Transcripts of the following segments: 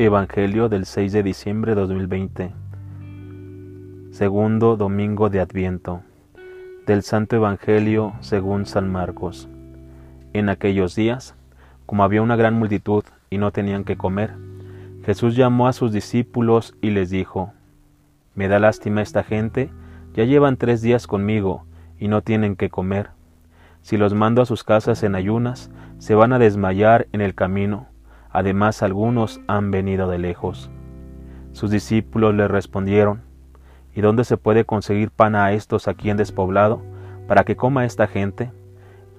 Evangelio del 6 de diciembre de 2020. Segundo domingo de Adviento. Del Santo Evangelio según San Marcos. En aquellos días, como había una gran multitud y no tenían que comer, Jesús llamó a sus discípulos y les dijo, Me da lástima esta gente, ya llevan tres días conmigo y no tienen que comer. Si los mando a sus casas en ayunas, se van a desmayar en el camino Además algunos han venido de lejos. Sus discípulos le respondieron, ¿Y dónde se puede conseguir pan a estos aquí en despoblado para que coma esta gente?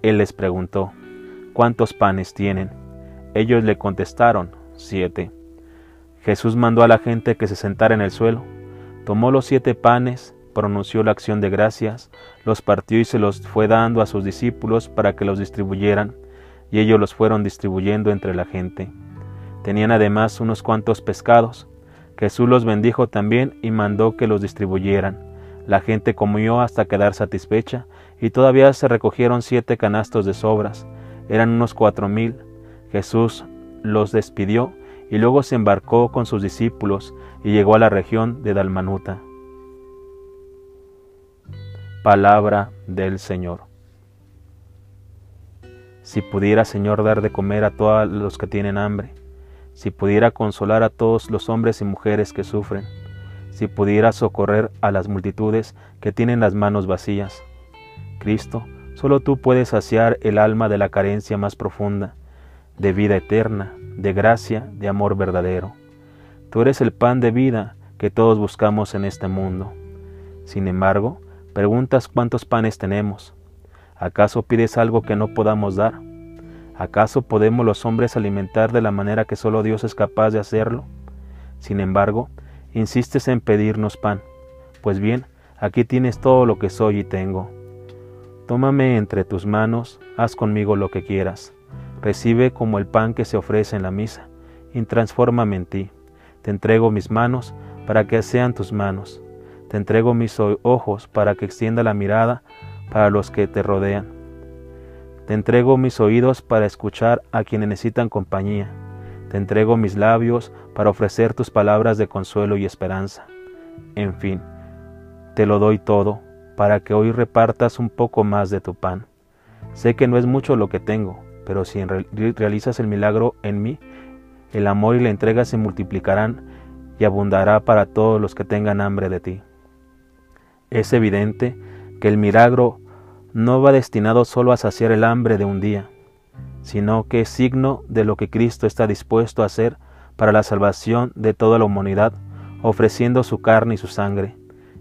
Él les preguntó, ¿cuántos panes tienen? Ellos le contestaron, siete. Jesús mandó a la gente que se sentara en el suelo, tomó los siete panes, pronunció la acción de gracias, los partió y se los fue dando a sus discípulos para que los distribuyeran y ellos los fueron distribuyendo entre la gente. Tenían además unos cuantos pescados. Jesús los bendijo también y mandó que los distribuyeran. La gente comió hasta quedar satisfecha, y todavía se recogieron siete canastos de sobras. Eran unos cuatro mil. Jesús los despidió y luego se embarcó con sus discípulos y llegó a la región de Dalmanuta. Palabra del Señor. Si pudiera, Señor, dar de comer a todos los que tienen hambre, si pudiera consolar a todos los hombres y mujeres que sufren, si pudiera socorrer a las multitudes que tienen las manos vacías. Cristo, solo tú puedes saciar el alma de la carencia más profunda, de vida eterna, de gracia, de amor verdadero. Tú eres el pan de vida que todos buscamos en este mundo. Sin embargo, preguntas cuántos panes tenemos, ¿Acaso pides algo que no podamos dar? ¿Acaso podemos los hombres alimentar de la manera que solo Dios es capaz de hacerlo? Sin embargo, insistes en pedirnos pan. Pues bien, aquí tienes todo lo que soy y tengo. Tómame entre tus manos, haz conmigo lo que quieras. Recibe como el pan que se ofrece en la misa, y transfórmame en ti. Te entrego mis manos para que sean tus manos. Te entrego mis ojos para que extienda la mirada para los que te rodean. Te entrego mis oídos para escuchar a quienes necesitan compañía. Te entrego mis labios para ofrecer tus palabras de consuelo y esperanza. En fin, te lo doy todo para que hoy repartas un poco más de tu pan. Sé que no es mucho lo que tengo, pero si realizas el milagro en mí, el amor y la entrega se multiplicarán y abundará para todos los que tengan hambre de ti. Es evidente que el milagro no va destinado solo a saciar el hambre de un día, sino que es signo de lo que Cristo está dispuesto a hacer para la salvación de toda la humanidad, ofreciendo su carne y su sangre.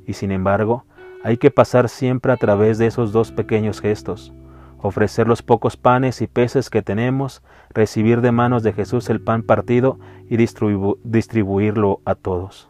Y sin embargo, hay que pasar siempre a través de esos dos pequeños gestos, ofrecer los pocos panes y peces que tenemos, recibir de manos de Jesús el pan partido y distribuirlo a todos.